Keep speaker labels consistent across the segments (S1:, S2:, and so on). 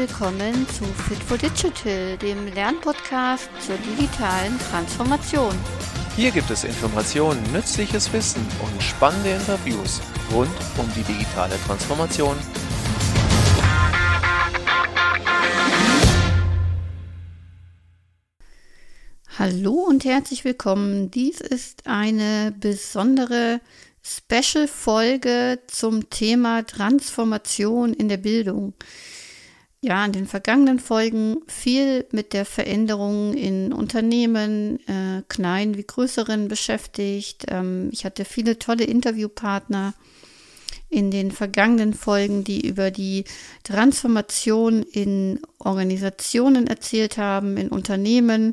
S1: willkommen zu Fit for Digital, dem Lernpodcast zur digitalen Transformation.
S2: Hier gibt es Informationen, nützliches Wissen und spannende Interviews rund um die digitale Transformation.
S1: Hallo und herzlich willkommen. Dies ist eine besondere Special-Folge zum Thema Transformation in der Bildung. Ja, in den vergangenen Folgen viel mit der Veränderung in Unternehmen, äh, kleinen wie größeren beschäftigt. Ähm, ich hatte viele tolle Interviewpartner in den vergangenen Folgen, die über die Transformation in Organisationen erzählt haben, in Unternehmen,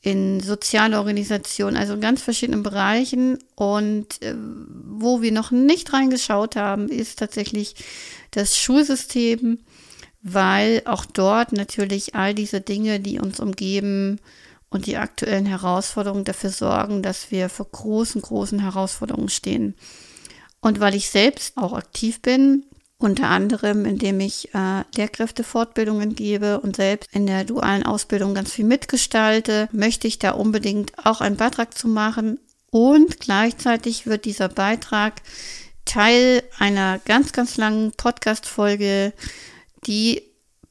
S1: in soziale Organisationen, also in ganz verschiedenen Bereichen. Und äh, wo wir noch nicht reingeschaut haben, ist tatsächlich das Schulsystem weil auch dort natürlich all diese Dinge, die uns umgeben und die aktuellen Herausforderungen dafür sorgen, dass wir vor großen, großen Herausforderungen stehen. Und weil ich selbst auch aktiv bin, unter anderem indem ich äh, Lehrkräftefortbildungen gebe und selbst in der dualen Ausbildung ganz viel mitgestalte, möchte ich da unbedingt auch einen Beitrag zu machen. Und gleichzeitig wird dieser Beitrag Teil einer ganz, ganz langen Podcast-Folge die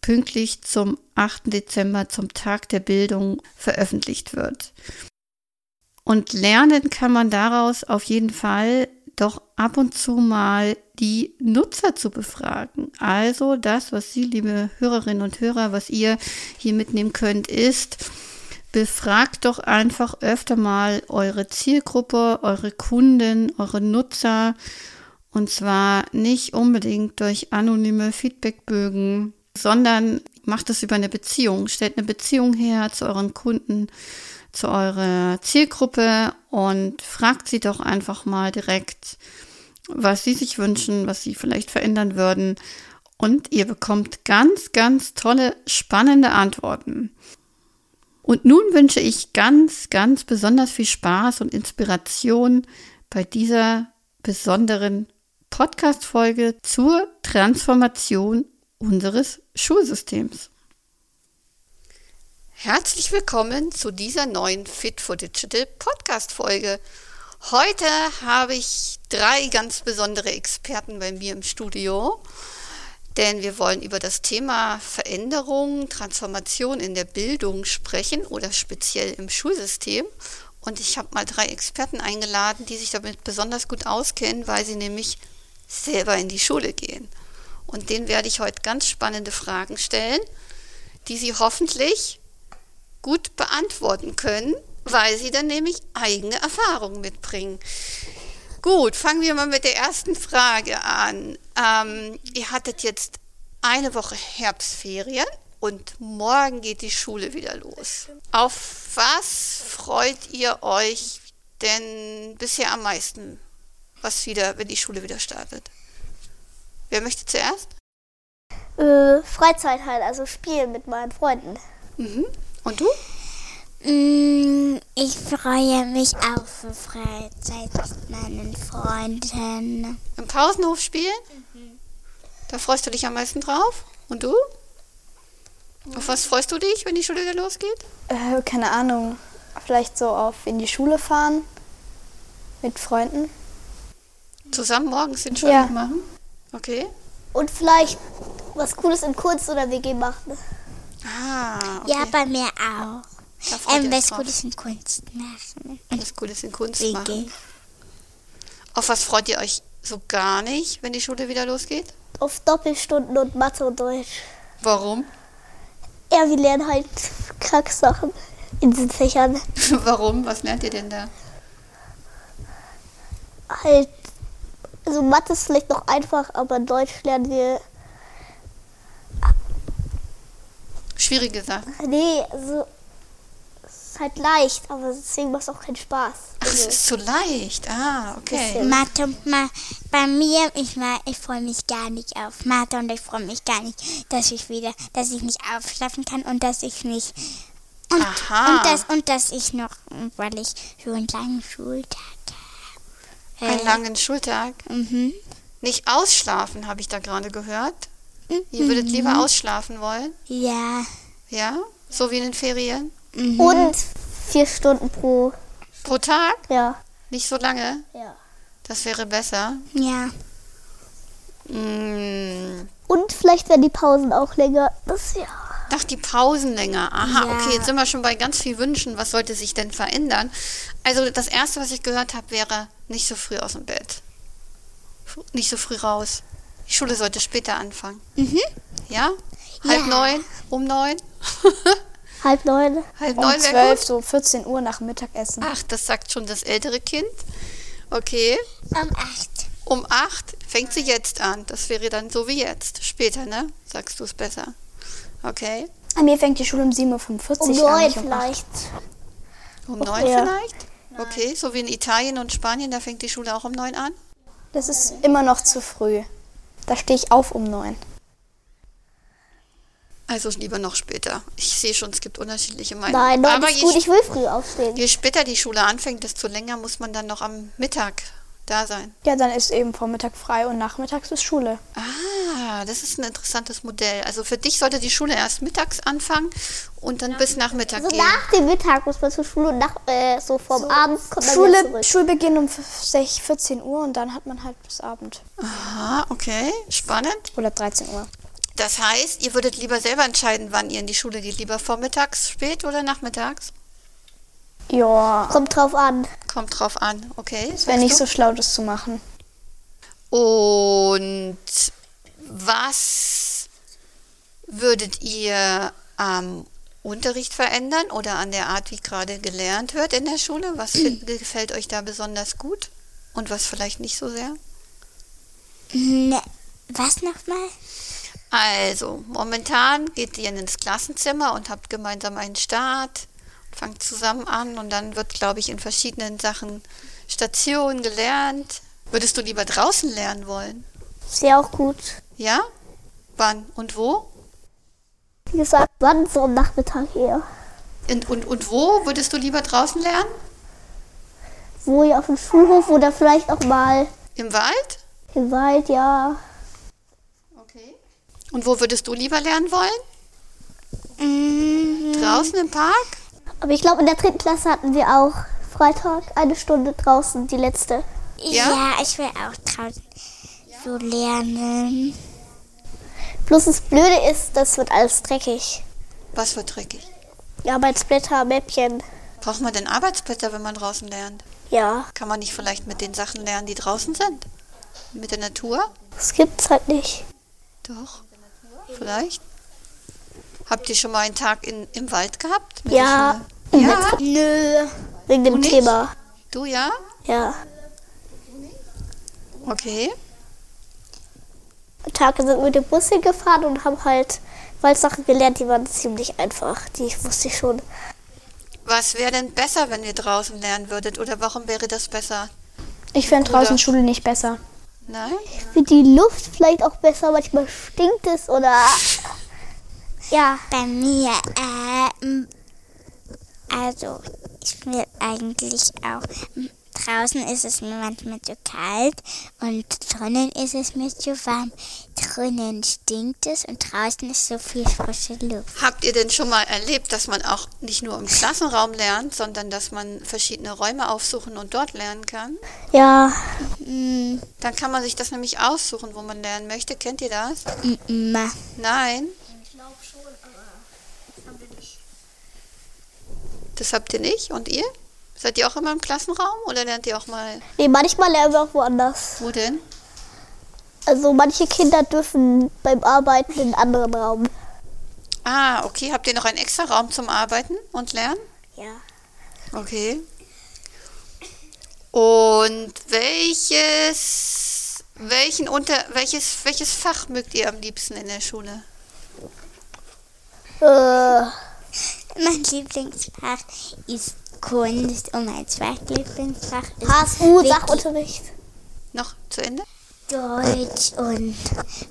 S1: pünktlich zum 8. Dezember, zum Tag der Bildung, veröffentlicht wird. Und lernen kann man daraus auf jeden Fall doch ab und zu mal die Nutzer zu befragen. Also das, was Sie, liebe Hörerinnen und Hörer, was ihr hier mitnehmen könnt, ist, befragt doch einfach öfter mal eure Zielgruppe, eure Kunden, eure Nutzer und zwar nicht unbedingt durch anonyme Feedbackbögen, sondern macht es über eine Beziehung. Stellt eine Beziehung her zu euren Kunden, zu eurer Zielgruppe und fragt sie doch einfach mal direkt, was sie sich wünschen, was sie vielleicht verändern würden. Und ihr bekommt ganz, ganz tolle, spannende Antworten. Und nun wünsche ich ganz, ganz besonders viel Spaß und Inspiration bei dieser besonderen Podcast-Folge zur Transformation unseres Schulsystems. Herzlich willkommen zu dieser neuen Fit for Digital Podcast-Folge. Heute habe ich drei ganz besondere Experten bei mir im Studio, denn wir wollen über das Thema Veränderung, Transformation in der Bildung sprechen oder speziell im Schulsystem. Und ich habe mal drei Experten eingeladen, die sich damit besonders gut auskennen, weil sie nämlich selber in die Schule gehen. Und denen werde ich heute ganz spannende Fragen stellen, die sie hoffentlich gut beantworten können, weil sie dann nämlich eigene Erfahrungen mitbringen. Gut, fangen wir mal mit der ersten Frage an. Ähm, ihr hattet jetzt eine Woche Herbstferien und morgen geht die Schule wieder los. Auf was freut ihr euch denn bisher am meisten? Was wieder, wenn die Schule wieder startet. Wer möchte zuerst?
S3: Äh, Freizeit halt, also spielen mit meinen Freunden.
S1: Mhm. Und du?
S4: Mm, ich freue mich auf Freizeit mit meinen Freunden.
S1: Im Pausenhof spielen? Mhm. Da freust du dich am meisten drauf? Und du? Mhm. Auf was freust du dich, wenn die Schule wieder losgeht?
S5: Äh, keine Ahnung. Vielleicht so auf in die Schule fahren mit Freunden.
S1: Zusammen morgens den Schulhof ja. machen? Okay.
S3: Und vielleicht was Cooles in Kunst oder WG machen.
S1: Ah, okay.
S4: Ja, bei mir auch. Ähm, was Cooles in Kunst machen.
S1: Was Cooles in Kunst WG. machen. Auf was freut ihr euch so gar nicht, wenn die Schule wieder losgeht?
S3: Auf Doppelstunden und Mathe und Deutsch.
S1: Warum?
S3: Ja, wir lernen halt Kacksachen in diesen Fächern.
S1: Warum? Was lernt ihr denn da?
S3: Halt also Mathe ist vielleicht noch einfach, aber Deutsch lernen wir.
S1: Schwierige Sachen.
S3: Nee, also es ist halt leicht, aber deswegen macht es auch keinen Spaß.
S1: Also, es ist zu leicht. Ah, okay.
S4: Mathe, ma, bei mir, ich, ich freue mich gar nicht auf Mathe und ich freue mich gar nicht, dass ich wieder, dass ich nicht aufschlafen kann und dass ich nicht und,
S1: Aha.
S4: und das und dass ich noch, weil ich so einen langen Schultag
S1: einen langen Schultag.
S4: Mhm.
S1: Nicht ausschlafen, habe ich da gerade gehört. Ihr würdet lieber ausschlafen wollen?
S4: Ja.
S1: Ja? So wie in den Ferien?
S3: Und vier Stunden pro.
S1: Pro Tag?
S3: Ja.
S1: Nicht so lange?
S3: Ja.
S1: Das wäre besser.
S4: Ja.
S1: Mm,
S3: Und vielleicht werden die Pausen auch länger. Das ja.
S1: Ach, die Pausen länger. Aha,
S4: Ja.
S1: okay, jetzt sind wir schon bei ganz viel Wünschen. Was sollte sich denn verändern? Also das Erste, was ich gehört habe, wäre nicht so früh aus dem Bett. Nicht so früh raus. Die Schule sollte später anfangen. Ja? Halb
S4: Ja.
S1: neun? Um neun?
S3: Halb neun.
S1: Halb
S5: Um
S1: neun wäre
S5: 12,
S1: gut?
S5: so 14 Uhr nach Mittagessen.
S1: Ach, das sagt schon das ältere Kind. Okay.
S4: Um acht.
S1: Um acht fängt sie jetzt an. Das wäre dann so wie jetzt. Später, ne? Sagst du es besser. Okay.
S5: Bei mir fängt die Schule um 7.45
S3: Um
S5: Uhr an.
S3: neun
S5: nicht um acht.
S3: vielleicht.
S1: Um neun
S3: ja.
S1: vielleicht? Okay, so wie in Italien und Spanien, da fängt die Schule auch um neun an.
S5: Das ist immer noch zu früh. Da stehe ich auf um neun.
S1: Also lieber noch später. Ich sehe schon, es gibt unterschiedliche Meinungen.
S3: Nein, neun
S1: Aber
S3: ist gut. Ich will früh aufstehen.
S1: je später die Schule anfängt, desto länger muss man dann noch am Mittag da sein.
S5: Ja, dann ist eben Vormittag frei und nachmittags ist Schule.
S1: Ah, das ist ein interessantes Modell. Also für dich sollte die Schule erst mittags anfangen und dann bis Nachmittag
S3: Also
S1: gehen.
S3: nach dem Mittag muss man zur Schule und nach, äh, so vom Abend kommt man wieder
S5: Schule,
S3: zurück.
S5: Schulbeginn um 6, 14 Uhr und dann hat man halt bis Abend.
S1: Aha, okay, spannend.
S5: Oder 13 Uhr.
S1: Das heißt, ihr würdet lieber selber entscheiden, wann ihr in die Schule geht. Lieber vormittags, spät oder nachmittags?
S5: Ja,
S3: Kommt drauf an.
S1: Kommt drauf an, okay.
S5: es wäre nicht so schlau, das zu machen.
S1: Und was würdet ihr am Unterricht verändern oder an der Art, wie gerade gelernt wird in der Schule? Was gefällt euch da besonders gut und was vielleicht nicht so sehr?
S4: Ne, was nochmal?
S1: Also, momentan geht ihr ins Klassenzimmer und habt gemeinsam einen Start, fangt zusammen an und dann wird, glaube ich, in verschiedenen Sachen Stationen gelernt. Würdest du lieber draußen lernen wollen?
S3: Ja auch gut.
S1: Ja? Wann und wo?
S3: Wie gesagt, wann so am Nachmittag eher.
S1: Und, und, und wo würdest du lieber draußen lernen?
S3: Wo ja auf dem Schulhof oder vielleicht auch mal
S1: Im Wald?
S3: im Wald, ja.
S1: Okay. Und wo würdest du lieber lernen wollen?
S4: Mm,
S1: Draußen im Park?
S3: Aber ich glaube, in der dritten Klasse hatten wir auch Freitag eine Stunde draußen, die letzte.
S1: Ja?
S4: ja? ich will auch draußen so lernen.
S3: Bloß das Blöde ist, das wird alles dreckig.
S1: Was für dreckig.
S3: Splitter, Mäppchen.
S1: Braucht man denn Arbeitsblätter, wenn man draußen lernt?
S3: Ja,
S1: Kann man nicht vielleicht mit den Sachen lernen, die draußen sind? Mit der Natur?
S3: das gibt's halt nicht.
S1: Doch. Vielleicht. Habt ihr schon mal einen Tag in, im Wald gehabt? Mit
S3: Ja.
S1: Ja?
S3: Nö. Wegen dem? Thema.
S1: Du ja?
S3: Ja.
S1: Okay.
S3: Tage sind wir mit dem Bus hingefahren und haben halt Waldsachen gelernt, die waren ziemlich einfach. Die wusste ich schon.
S1: Was wäre denn besser, wenn ihr draußen lernen würdet? Oder warum wäre das besser?
S5: Ich finde
S1: Oder-
S5: draußen Schule nicht besser.
S1: Nein?
S3: Für die Luft vielleicht auch besser, manchmal stinkt es oder. Ja.
S4: Bei mir, ähm, also ich will eigentlich auch. Draußen ist es mir manchmal zu kalt und drinnen ist es mir zu warm. Drinnen stinkt es und draußen ist so viel frische Luft.
S1: Habt ihr denn schon mal erlebt, dass man auch nicht nur im Klassenraum lernt, sondern dass man verschiedene Räume aufsuchen und dort lernen kann?
S3: Ja.
S1: Dann kann man sich das nämlich aussuchen, wo man lernen möchte. Kennt ihr das?
S4: Mm,
S1: Nein. Das habt ihr nicht? Und ihr? Seid ihr auch immer im Klassenraum oder lernt ihr auch mal
S3: Nee, manchmal lernen wir auch woanders.
S1: wo denn?
S3: Also manche Kinder dürfen beim Arbeiten in einen anderen Raum.
S1: Ah, okay. Habt ihr noch einen extra Raum zum Arbeiten und Lernen?
S3: Ja.
S1: Okay. Und welches, welchen unter, welches, welches Fach mögt ihr am liebsten in der Schule?
S3: Äh,
S4: Mein Lieblingsfach ist Kunst und mein zweitlieblingsfach ist
S3: HSU,
S4: Wiki.
S3: Sachunterricht.
S1: Noch zu Ende?
S4: Deutsch und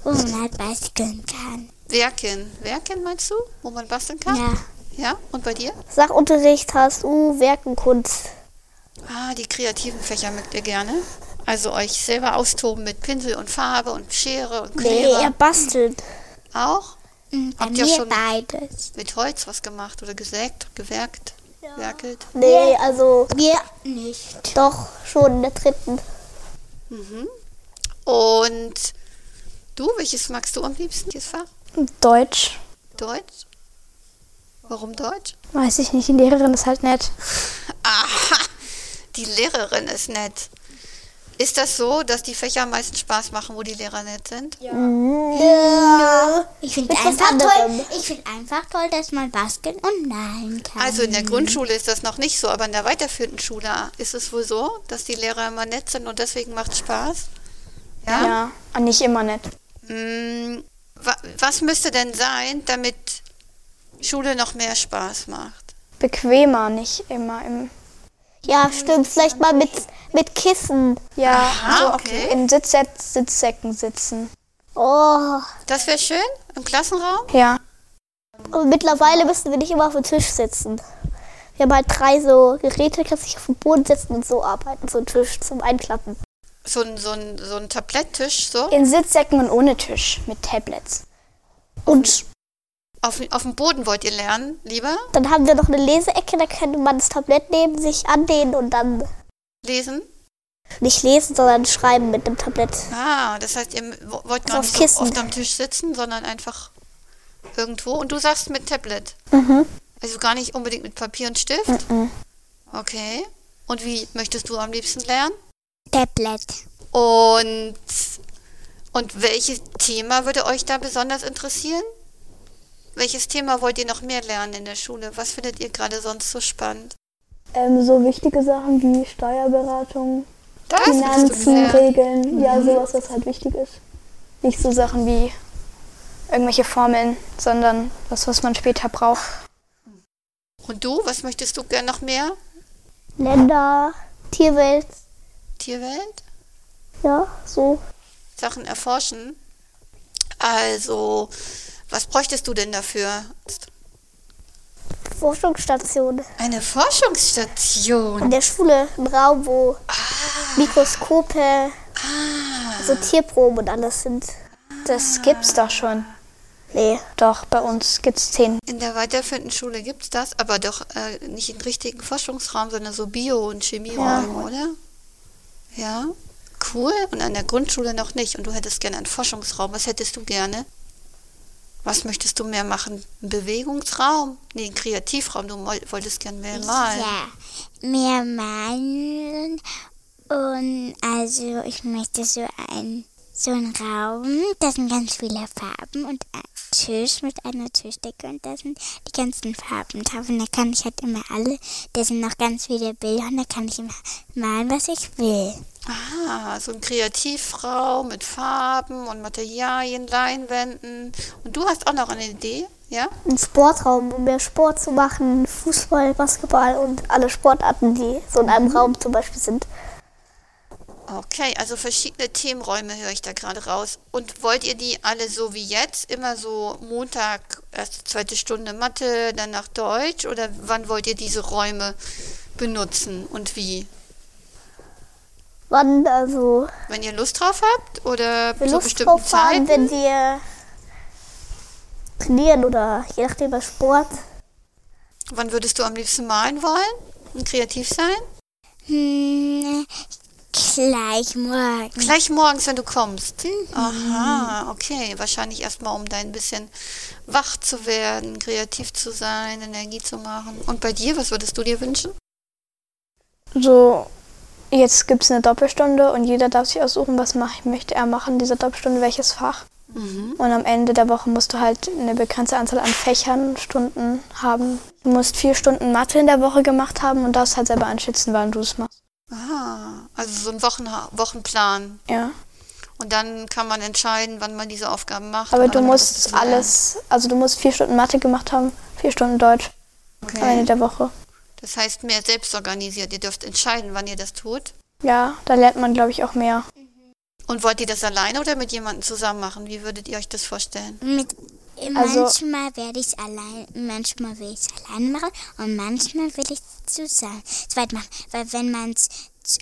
S4: wo man halt basteln kann.
S1: Werken. Werken meinst du? Wo man basteln kann?
S4: Ja.
S1: Ja? Und bei dir?
S3: Sachunterricht, HSU, Werken, Kunst.
S1: Ah, die kreativen Fächer mögt ihr gerne. Also euch selber austoben mit Pinsel und Farbe und Schere und
S3: Nee,
S1: Kleber.
S3: eher basteln.
S1: Auch?
S4: Bei
S1: Habt ihr schon-
S4: beides.
S1: Mit Holz was gemacht oder gesägt, gewerkt, werkelt?
S3: Nee, also
S4: Wir nicht.
S3: doch schon in der dritten.
S1: Und du, welches magst du am liebsten, dieses Fach?
S5: Deutsch.
S1: Deutsch? Warum Deutsch?
S5: Weiß ich nicht, die Lehrerin ist halt nett.
S1: Aha, die Lehrerin ist nett. Ist das so, dass die Fächer am meisten Spaß machen, wo die Lehrer nett sind?
S3: Ja.
S4: Ich finde
S3: Mit was
S4: einfach toll. Ich finde einfach toll, dass man basteln und malen kann.
S1: Also in der Grundschule ist das noch nicht so, aber in der weiterführenden Schule ist es wohl so, dass die Lehrer immer nett sind und deswegen macht Spaß. Ja.
S5: Ja, und nicht immer nett.
S1: Mm, wa was müsste denn sein, damit Schule noch mehr Spaß macht?
S5: Bequemer, nicht immer im.
S3: Ja, stimmt. Vielleicht mal mit, mit Kissen.
S5: Ja,
S1: Aha,
S5: so
S1: okay.
S5: in Sitzset Sitzsäcken sitzen.
S3: Oh.
S1: Das wäre schön im Klassenraum.
S5: Ja.
S3: Und mittlerweile müssen wir nicht immer auf dem Tisch sitzen. Wir haben halt drei so Geräte, kannst dich auf den Boden setzen und so arbeiten. So ein Tisch zum Einklappen.
S1: So ein, so ein, so ein Tabletttisch, so.
S5: In Sitzsäcken und ohne Tisch mit Tablets.
S3: Und
S1: Auf, auf dem Boden wollt ihr lernen, lieber?
S3: dann haben wir noch eine Leseecke, da könnte man das Tablett neben sich anlehnen und dann
S1: Lesen?
S3: nicht lesen, sondern schreiben mit dem Tablett.
S1: Ah, das heißt, ihr wo- wollt gar
S3: auf
S1: nicht so oft am Tisch sitzen, sondern einfach irgendwo. Und du sagst mit Tablet.
S3: Mhm.
S1: Also gar nicht unbedingt mit Papier und Stift? Okay. Und wie möchtest du am liebsten lernen?
S4: Tablet.
S1: Und, und welches Thema würde euch da besonders interessieren? Welches Thema wollt ihr noch mehr lernen in der Schule? Was findet ihr gerade sonst so spannend?
S5: Ähm, so wichtige Sachen wie Steuerberatung,
S1: Das
S5: Finanzen. Regeln, ja, sowas, was halt wichtig ist. Nicht so Sachen wie irgendwelche Formeln, sondern das, was man später braucht.
S1: Und du, was möchtest du gern noch mehr?
S3: Länder, Tierwelt,
S1: Tierwelt?
S3: ja, so.
S1: Sachen erforschen? Also, was bräuchtest du denn dafür?
S3: Forschungsstation.
S1: Eine Forschungsstation.
S3: In der Schule, ein Raum, wo Mikroskope, so Tierproben und alles sind.
S5: Das gibt's doch schon.
S3: Nee,
S5: Doch, bei uns gibt's zehn.
S1: In der weiterführenden Schule gibt es das, aber doch äh, nicht im richtigen Forschungsraum, sondern so Bio- und Chemieräume, oder? Ja, cool. Und an der Grundschule noch nicht. Und du hättest gerne einen Forschungsraum. Was hättest du gerne? Was möchtest du mehr machen? Ein Bewegungsraum? Nee, ein Kreativraum. Du wolltest gerne mehr malen.
S4: Ja, mehr malen. Und also ich möchte so ein so einen Raum, da sind ganz viele Farben und Tisch mit einer Tischdecke und da sind die ganzen Farben drauf. Und da kann ich halt immer alle, da sind noch ganz viele Bilder und da kann ich immer malen, was ich will.
S1: Ah, so ein Kreativraum mit Farben und Materialien, Leinwänden. Und du hast auch noch eine Idee, ja?
S3: ein Sportraum, um mehr Sport zu machen. Fußball, Basketball und alle Sportarten, die so in einem Raum zum Beispiel sind.
S1: Okay, also verschiedene Themenräume höre ich da gerade raus. Und wollt ihr die alle so wie jetzt? Immer so Montag, erste, zweite Stunde Mathe, danach Deutsch? Oder wann wollt ihr diese Räume benutzen und wie?
S3: Wann also
S1: Wenn ihr Lust drauf habt oder zu
S3: Lust
S1: bestimmten
S3: drauf haben,
S1: Zeiten?
S3: wenn wir trainieren oder je nachdem bei Sport.
S1: Wann würdest du am liebsten malen wollen und kreativ sein?
S4: Hm, gleich morgen.
S1: Gleich morgens, wenn du kommst. Aha, okay. Wahrscheinlich erstmal, um dein bisschen wach zu werden, kreativ zu sein, Energie zu machen. Und bei dir, was würdest du dir wünschen?
S5: So, jetzt gibt's eine Doppelstunde und jeder darf sich aussuchen, was mach, möchte er machen, in dieser Doppelstunde, welches Fach. Und am Ende der Woche musst du halt eine begrenzte Anzahl an Fächern, Stunden haben. Du musst vier Stunden Mathe in der Woche gemacht haben und darfst halt selber einschätzen, wann du es machst.
S1: Also so ein Wochen Wochenplan.
S5: Ja.
S1: Und dann kann man entscheiden, wann man diese Aufgaben macht.
S5: Aber du musst alles, also du musst vier Stunden Mathe gemacht haben, vier Stunden Deutsch am Ende
S1: Okay.
S5: der Woche.
S1: Das heißt, mehr selbst organisiert. Ihr dürft entscheiden, wann ihr das tut.
S5: Ja, da lernt man, glaube ich, auch mehr.
S1: Und wollt ihr das alleine oder mit jemandem zusammen machen? Wie würdet ihr euch das vorstellen?
S4: Mit
S5: Also-
S4: manchmal werde ich es allein, manchmal will ich es alleine machen und manchmal will ich es zusammen zweit machen. Weil wenn man es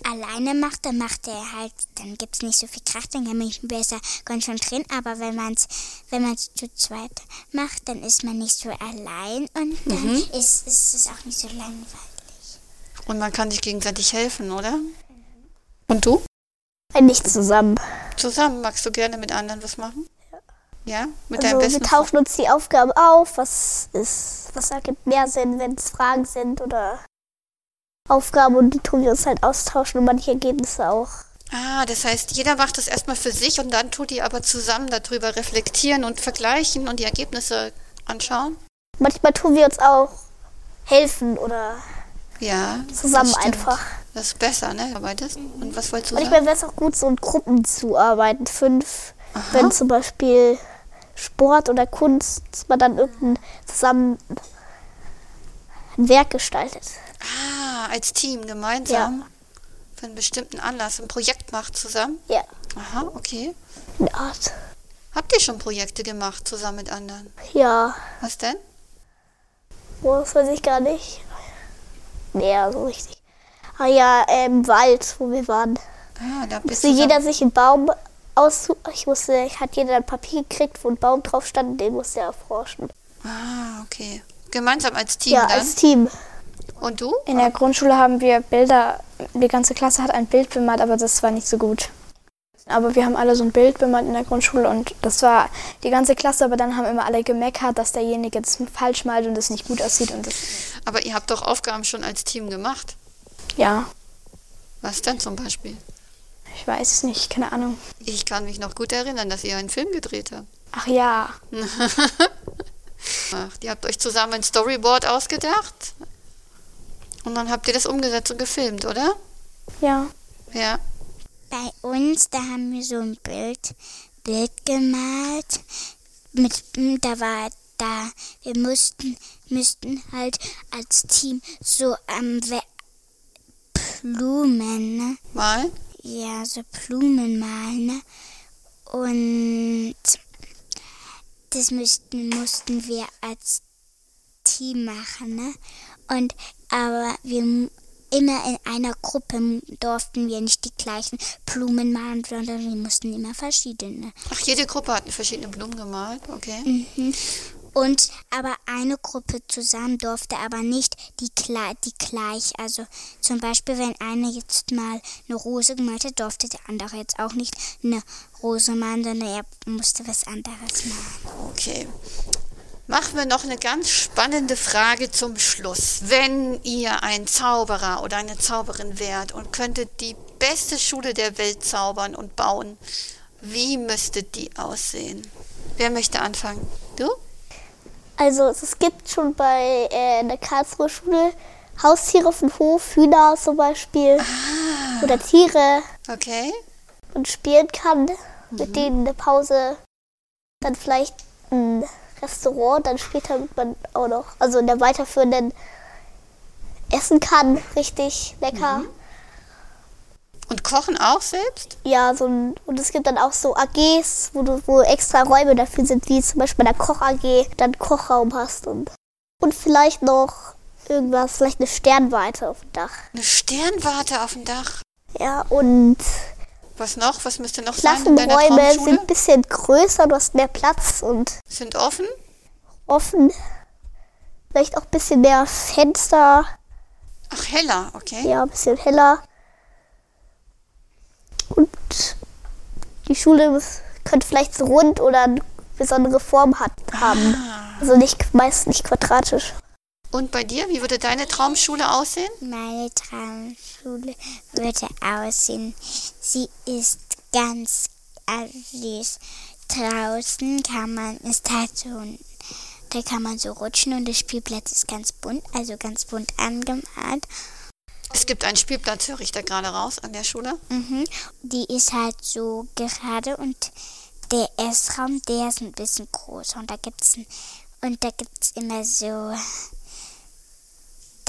S4: alleine macht, dann macht er halt, dann gibt es nicht so viel Kraft, dann kann man sich besser konzentrieren. Aber wenn man es wenn man's zu zweit macht, dann ist man nicht so allein und dann ist, ist es auch nicht so langweilig.
S1: Und man kann sich gegenseitig helfen, oder? Und du?
S3: Ein nicht zusammen.
S1: Zusammen magst du gerne mit anderen was machen? Ja. Mit deinem
S3: Also
S1: besten
S3: wir tauschen uns die Aufgaben auf, was ist, was ergibt mehr Sinn, wenn es Fragen sind oder Aufgaben und die tun wir uns halt austauschen und manche Ergebnisse auch.
S1: Ah, das heißt, jeder macht das erstmal für sich und dann tut die aber zusammen darüber reflektieren und vergleichen und die Ergebnisse anschauen.
S3: Manchmal tun wir uns auch helfen oder
S1: Ja.
S3: zusammen
S1: das
S3: einfach.
S1: Das ist besser, ne? Arbeitest. Und was wolltest du
S3: Manchmal
S1: sagen?
S3: wäre es auch gut, so in Gruppen zu arbeiten. Fünf, wenn zum Beispiel Sport oder Kunst, dass man dann irgendein zusammen ein Werk gestaltet.
S1: Ah, als Team gemeinsam. Für einen bestimmten Anlass ein Projekt macht zusammen.
S3: Ja,
S1: Aha, okay.
S3: Art.
S1: Habt ihr schon Projekte gemacht zusammen mit anderen?
S3: Ja,
S1: Was denn?
S3: das weiß ich gar nicht. Nee, so richtig. Ah ja, im Wald, wo wir waren.
S1: Ah, da bist
S3: Musste
S1: du
S3: jeder sich einen Baum aussuchen. Ich musste, ich hat jeder ein Papier gekriegt, wo ein Baum drauf stand, den musste er erforschen.
S1: Ah, okay. Gemeinsam als Team
S3: Ja,
S1: dann?
S3: als Team.
S1: Und du?
S5: In der Grundschule haben wir Bilder, die ganze Klasse hat ein Bild bemalt, aber das war nicht so gut. Aber wir haben alle so ein Bild bemalt in der Grundschule und das war die ganze Klasse, aber dann haben immer alle gemeckert, dass derjenige das falsch malt und das nicht gut aussieht und das,
S1: Aber ihr habt doch Aufgaben schon als Team gemacht.
S5: ja,
S1: Was denn zum Beispiel?
S5: ich weiß es nicht, keine Ahnung.
S1: Ich kann mich noch gut erinnern, dass ihr einen Film gedreht habt.
S5: Ach ja,
S1: Ach, ihr habt euch zusammen ein Storyboard ausgedacht. Und dann habt ihr das umgesetzt und gefilmt, oder?
S5: ja.
S1: Ja.
S4: Bei uns, da haben wir so ein Bild, Bild gemalt. Mit, da war da, wir mussten, müssten halt als Team so am We Blumen, ne?
S1: Mal.
S4: Ja, so Blumen malen, ne? Und das müssten, mussten wir als Team machen, ne? Und aber wir immer in einer Gruppe durften wir nicht die gleichen Blumen malen, sondern wir mussten immer verschiedene.
S1: Ach, jede Gruppe hat verschiedene Blumen gemalt, okay.
S4: Mhm. Und aber eine Gruppe zusammen durfte aber nicht die, die gleich. Also zum Beispiel, wenn einer jetzt mal eine Rose gemalt hat, durfte der andere jetzt auch nicht eine Rose malen, sondern er musste was anderes malen.
S1: Okay. Machen wir noch eine ganz spannende Frage zum Schluss. Wenn ihr ein Zauberer oder eine Zauberin wärt und könntet die beste Schule der Welt zaubern und bauen, wie müsste die aussehen? Wer möchte anfangen? Du?
S3: Also es gibt schon bei äh, der Karlsruher Schule Haustiere auf dem Hof, Hühner zum Beispiel. Oder Tiere,
S1: Okay.
S3: man spielen kann, mit denen in der Pause. Dann vielleicht ein Restaurant, dann später man auch noch, also in der weiterführenden essen kann, richtig lecker.
S1: Und kochen auch selbst?
S3: Ja, so ein, und es gibt dann auch so AGs, wo du wo extra Räume dafür sind, wie zum Beispiel bei der Koch AG, dann Kochraum hast und und vielleicht noch irgendwas, vielleicht eine Sternwarte auf dem Dach.
S1: Eine Sternwarte auf dem Dach.
S3: Ja, und
S1: Was noch? Was müsste noch sein
S3: Klassenräume sind ein bisschen größer, du hast mehr Platz und
S1: Sind offen?
S3: offen. Vielleicht auch ein bisschen mehr Fenster,
S1: Ach, heller, okay.
S3: ja, ein bisschen heller. Und die Schule könnte vielleicht so rund oder eine besondere Form hat, haben. Also nicht meist nicht quadratisch.
S1: Und bei dir, wie würde deine Traumschule aussehen?
S4: Meine Traumschule würde aussehen. Sie ist ganz, also sie ist draußen kann man, ist halt so, ein- da kann man so rutschen und der Spielplatz ist ganz bunt, also ganz bunt angemalt.
S1: Es gibt einen Spielplatz, höre ich da gerade raus, an der Schule.
S4: Mhm. Die ist halt so gerade und der Essraum, der ist ein bisschen größer und da gibt's ein, und da gibt's immer so,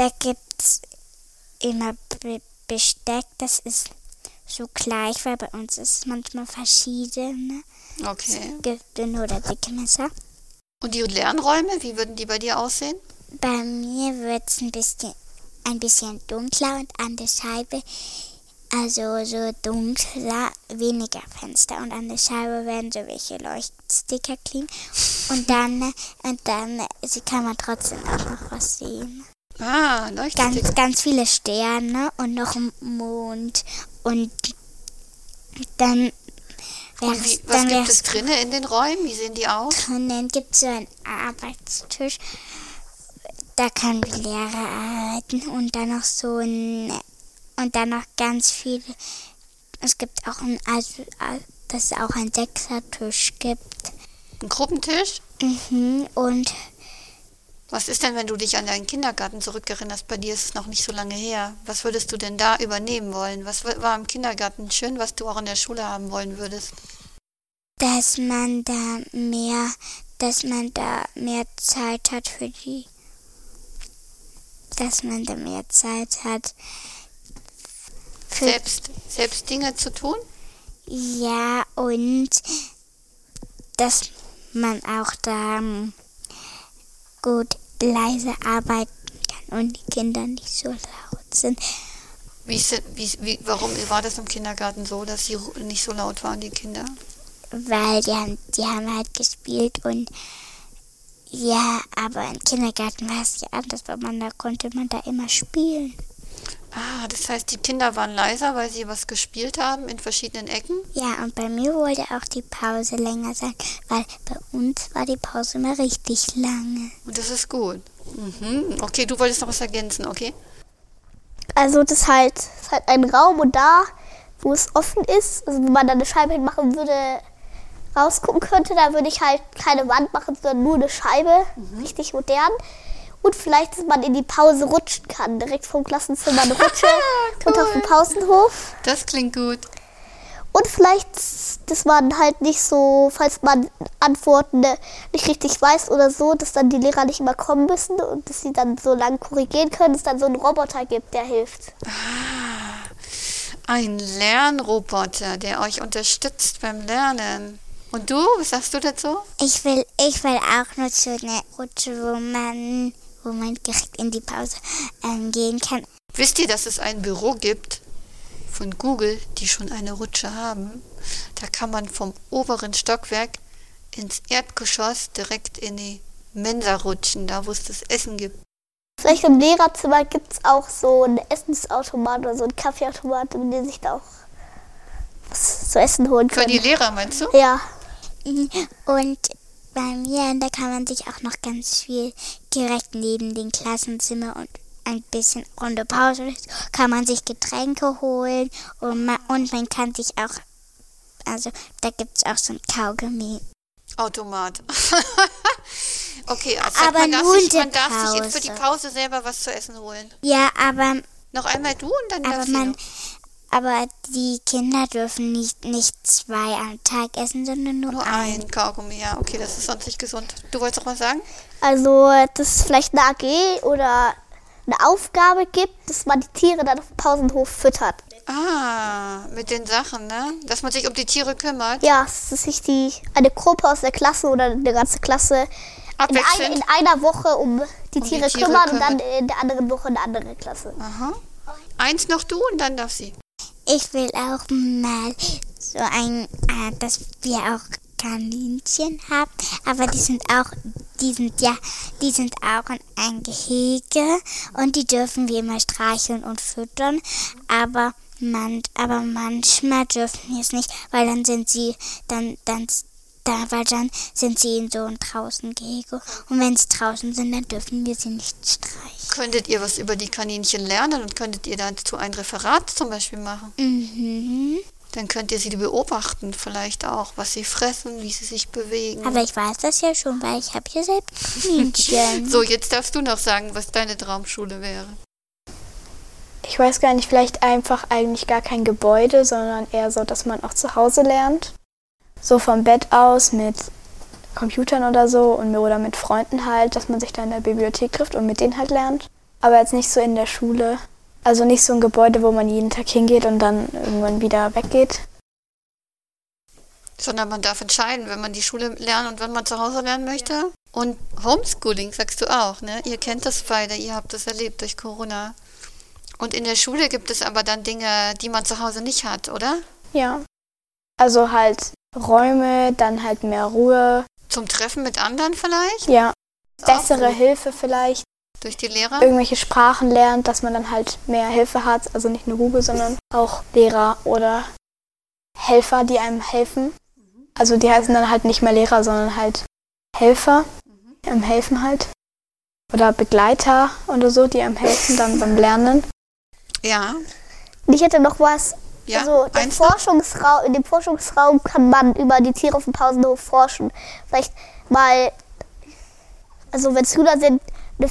S4: da gibt's immer Be Besteck, das ist so gleich, weil bei uns ist es manchmal verschieden.
S1: Okay.
S4: Es gibt nur der dicke Messer.
S1: Und die Lernräume, wie würden die bei dir aussehen?
S4: Bei mir wird es ein bisschen, ein bisschen dunkler und an der Scheibe, also so dunkler, weniger Fenster und an der Scheibe werden so welche Leuchtsticker kleben und dann, und dann kann man trotzdem auch noch was sehen.
S1: Ah, Leuchtsticker.
S4: Ganz, ganz viele Sterne und noch ein Mond und dann
S1: Und wie, was
S4: dann
S1: gibt es drinnen in den Räumen? Wie sehen die aus?
S4: Und dann gibt es so einen Arbeitstisch. Da kann die Lehrer arbeiten und dann noch so ein und dann noch ganz viele. Es gibt auch ein, also, dass es auch einen Sechsertisch gibt.
S1: Ein Gruppentisch?
S4: Mhm. Und
S1: Was ist denn, wenn du dich an deinen Kindergarten zurückerinnerst? Bei dir ist es noch nicht so lange her. Was würdest du denn da übernehmen wollen? Was war im Kindergarten schön, was du auch in der Schule haben wollen würdest?
S4: dass man da mehr, dass man da mehr Zeit hat für die, dass man da mehr Zeit hat.
S1: Selbst, selbst Dinge zu tun?
S4: Ja, und dass man auch da gut leise arbeiten kann und die Kinder nicht so laut sind.
S1: Wie, ist wie, wie, warum war das im Kindergarten so, dass sie nicht so laut waren, die Kinder?
S4: Weil die haben, die haben halt gespielt und ja, aber im Kindergarten war es ja anders, weil man da konnte man da immer spielen.
S1: Ah, das heißt, die Kinder waren leiser, weil sie was gespielt haben in verschiedenen Ecken?
S4: Ja, und bei mir wollte auch die Pause länger sein, weil bei uns war die Pause immer richtig lange.
S1: Und das ist gut. Mhm. Okay, du wolltest noch was ergänzen, okay?
S3: Also das ist halt, das ist halt ein Raum und da, wo es offen ist, also wenn man da eine Scheibe hinmachen würde, rausgucken könnte, da würde ich halt keine Wand machen, sondern nur eine Scheibe, richtig modern. Und vielleicht, dass man in die Pause rutschen kann, direkt vom Klassenzimmer eine Rutsche und auf den Pausenhof.
S1: Das klingt gut.
S3: Und vielleicht, dass man halt nicht so, falls man Antworten nicht richtig weiß oder so, dass dann die Lehrer nicht immer kommen müssen und dass sie dann so lang korrigieren können, dass es dann so einen Roboter gibt, der hilft.
S1: Ein Lernroboter, der euch unterstützt beim Lernen. Und du, was sagst du dazu?
S4: Ich will, ich will auch nur so eine Rutsche, wo man, wo man direkt in die Pause ähm, gehen kann.
S1: Wisst ihr, dass es ein Büro gibt von Google, die schon eine Rutsche haben? Da kann man vom oberen Stockwerk ins Erdgeschoss direkt in die Mensa rutschen, da wo es das Essen gibt.
S3: Vielleicht im Lehrerzimmer gibt es auch so einen Essensautomat oder so einen Kaffeeautomat, mit dem sich da auch was zu essen holen
S1: Für die. Lehrer, meinst du?
S3: Ja,
S4: Und bei mir, da kann man sich auch noch ganz viel direkt neben dem Klassenzimmer und ein bisschen runde Pause kann man sich Getränke holen und man, und man kann sich auch, also da gibt es auch so ein Kaugummi.
S1: Automat. okay, also
S4: Aber
S1: man darf, sich, man darf sich für die
S4: Pause.
S1: Selber was zu essen holen.
S4: Ja, aber
S1: Noch einmal du und dann
S4: Aber
S1: darf sie
S4: man,
S1: noch.
S4: Aber die Kinder dürfen nicht, nicht zwei am Tag essen, sondern nur,
S1: Nur
S4: ein.
S1: ein Kaugummi, ja. Okay, das ist sonst nicht gesund. Du wolltest doch was sagen?
S3: also dass es vielleicht eine AG oder eine Aufgabe gibt, dass man die Tiere dann auf dem Pausenhof füttert.
S1: Ah, mit den Sachen, ne? Dass man sich um die Tiere kümmert.
S3: Ja, dass sich die, eine Gruppe aus der Klasse oder eine ganze Klasse in, ein, in einer Woche um die
S1: die
S3: Tiere,
S1: Tiere
S3: kümmern und dann in der anderen Woche eine andere Klasse.
S1: Aha. Eins noch du und dann darf sie.
S4: Ich will auch mal so ein, äh, dass wir auch Kaninchen haben, aber die sind auch, die sind ja, die sind auch in ein Gehege und die dürfen wir immer streicheln und füttern, aber man, aber manchmal dürfen wir es nicht, weil dann sind sie, dann, dann, da, weil dann sind sie in so einem draußen Gehege und wenn sie draußen sind, dann dürfen wir sie nicht streicheln.
S1: Könntet ihr was über die Kaninchen lernen und könntet ihr dazu ein Referat zum Beispiel machen?
S4: Mhm.
S1: Dann könnt ihr sie beobachten, vielleicht auch, was sie fressen, wie sie sich bewegen.
S4: Aber ich weiß das ja schon, weil ich habe hier selbst Kaninchen.
S1: so, jetzt darfst du noch sagen, was deine Traumschule wäre.
S5: Ich weiß gar nicht, vielleicht einfach eigentlich gar kein Gebäude, sondern eher so, dass man auch zu Hause lernt. So vom Bett aus mit Computern oder so und oder mit Freunden halt, dass man sich da in der Bibliothek trifft und mit denen halt lernt. Aber jetzt nicht so in der Schule. Also nicht so ein Gebäude, wo man jeden Tag hingeht und dann irgendwann wieder weggeht.
S1: Sondern man darf entscheiden, wenn man die Schule lernen und wenn man zu Hause lernen möchte. Und Homeschooling sagst du auch, ne? Ihr kennt das beide, ihr habt das erlebt durch Corona. Und in der Schule gibt es aber dann Dinge, die man zu Hause nicht hat, oder?
S5: Ja. Also halt Räume, dann halt mehr Ruhe.
S1: Zum Treffen mit anderen vielleicht?
S5: Ja. Bessere
S1: gut.
S5: Hilfe vielleicht.
S1: Durch die Lehrer?
S5: Irgendwelche Sprachen lernt, dass man dann halt mehr Hilfe hat. Also nicht nur Google, sondern auch Lehrer oder Helfer, die einem helfen. Also die heißen dann halt nicht mehr Lehrer, sondern halt Helfer, die einem helfen halt. Oder Begleiter oder so, die einem helfen dann beim Lernen.
S1: Ja.
S3: Ich hätte noch was.
S1: Ja,
S3: also
S1: noch?
S3: Forschungsraum, in dem Forschungsraum kann man über die Tiere auf dem Pausenhof forschen. Vielleicht mal, also wenn Schüler sind, eine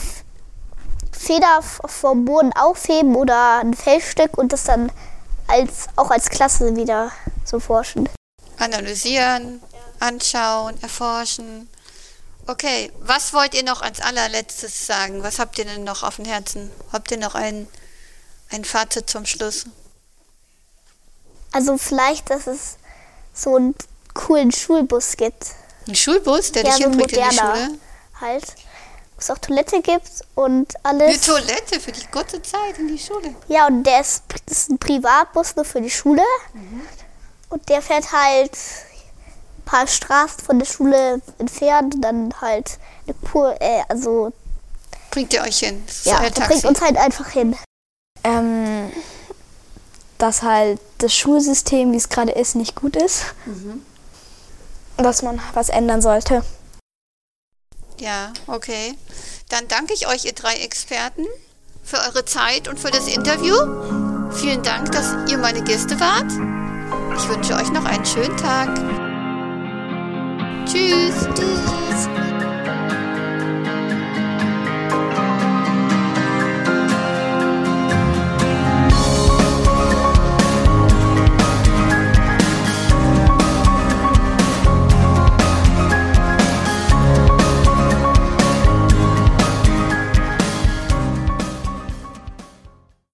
S3: Feder vom Boden aufheben oder ein Fellstück und das dann als auch als Klasse wieder so forschen.
S1: Analysieren, anschauen, erforschen. Okay, was wollt ihr noch als allerletztes sagen? Was habt ihr denn noch auf dem Herzen? Habt ihr noch ein, ein Fazit zum Schluss?
S3: Also vielleicht, dass es so einen coolen Schulbus gibt.
S1: Ein Schulbus, der
S3: Ja,
S1: dich
S3: so
S1: hinbringt in die
S3: moderner.
S1: Schule?
S3: Halt. Wo es auch Toilette gibt und
S1: Eine
S3: alles.
S1: Toilette für die kurze Zeit in die Schule.
S3: Ja, und der ist, das ist ein Privatbus nur für die Schule. Und der fährt halt ein paar Straßen von der Schule entfernt und dann halt eine pur, äh, also
S1: Bringt ihr euch hin? Das ist
S3: ja,
S1: euer
S3: der bringt uns halt einfach hin.
S5: Ähm, dass halt das Schulsystem, wie es gerade ist, nicht gut ist. Dass man was ändern sollte.
S1: Ja, okay. Dann danke ich euch, ihr drei Experten, für eure Zeit und für das Interview. Vielen Dank, dass ihr meine Gäste wart. Ich wünsche euch noch einen schönen Tag. Tschüss.
S3: Tschüss.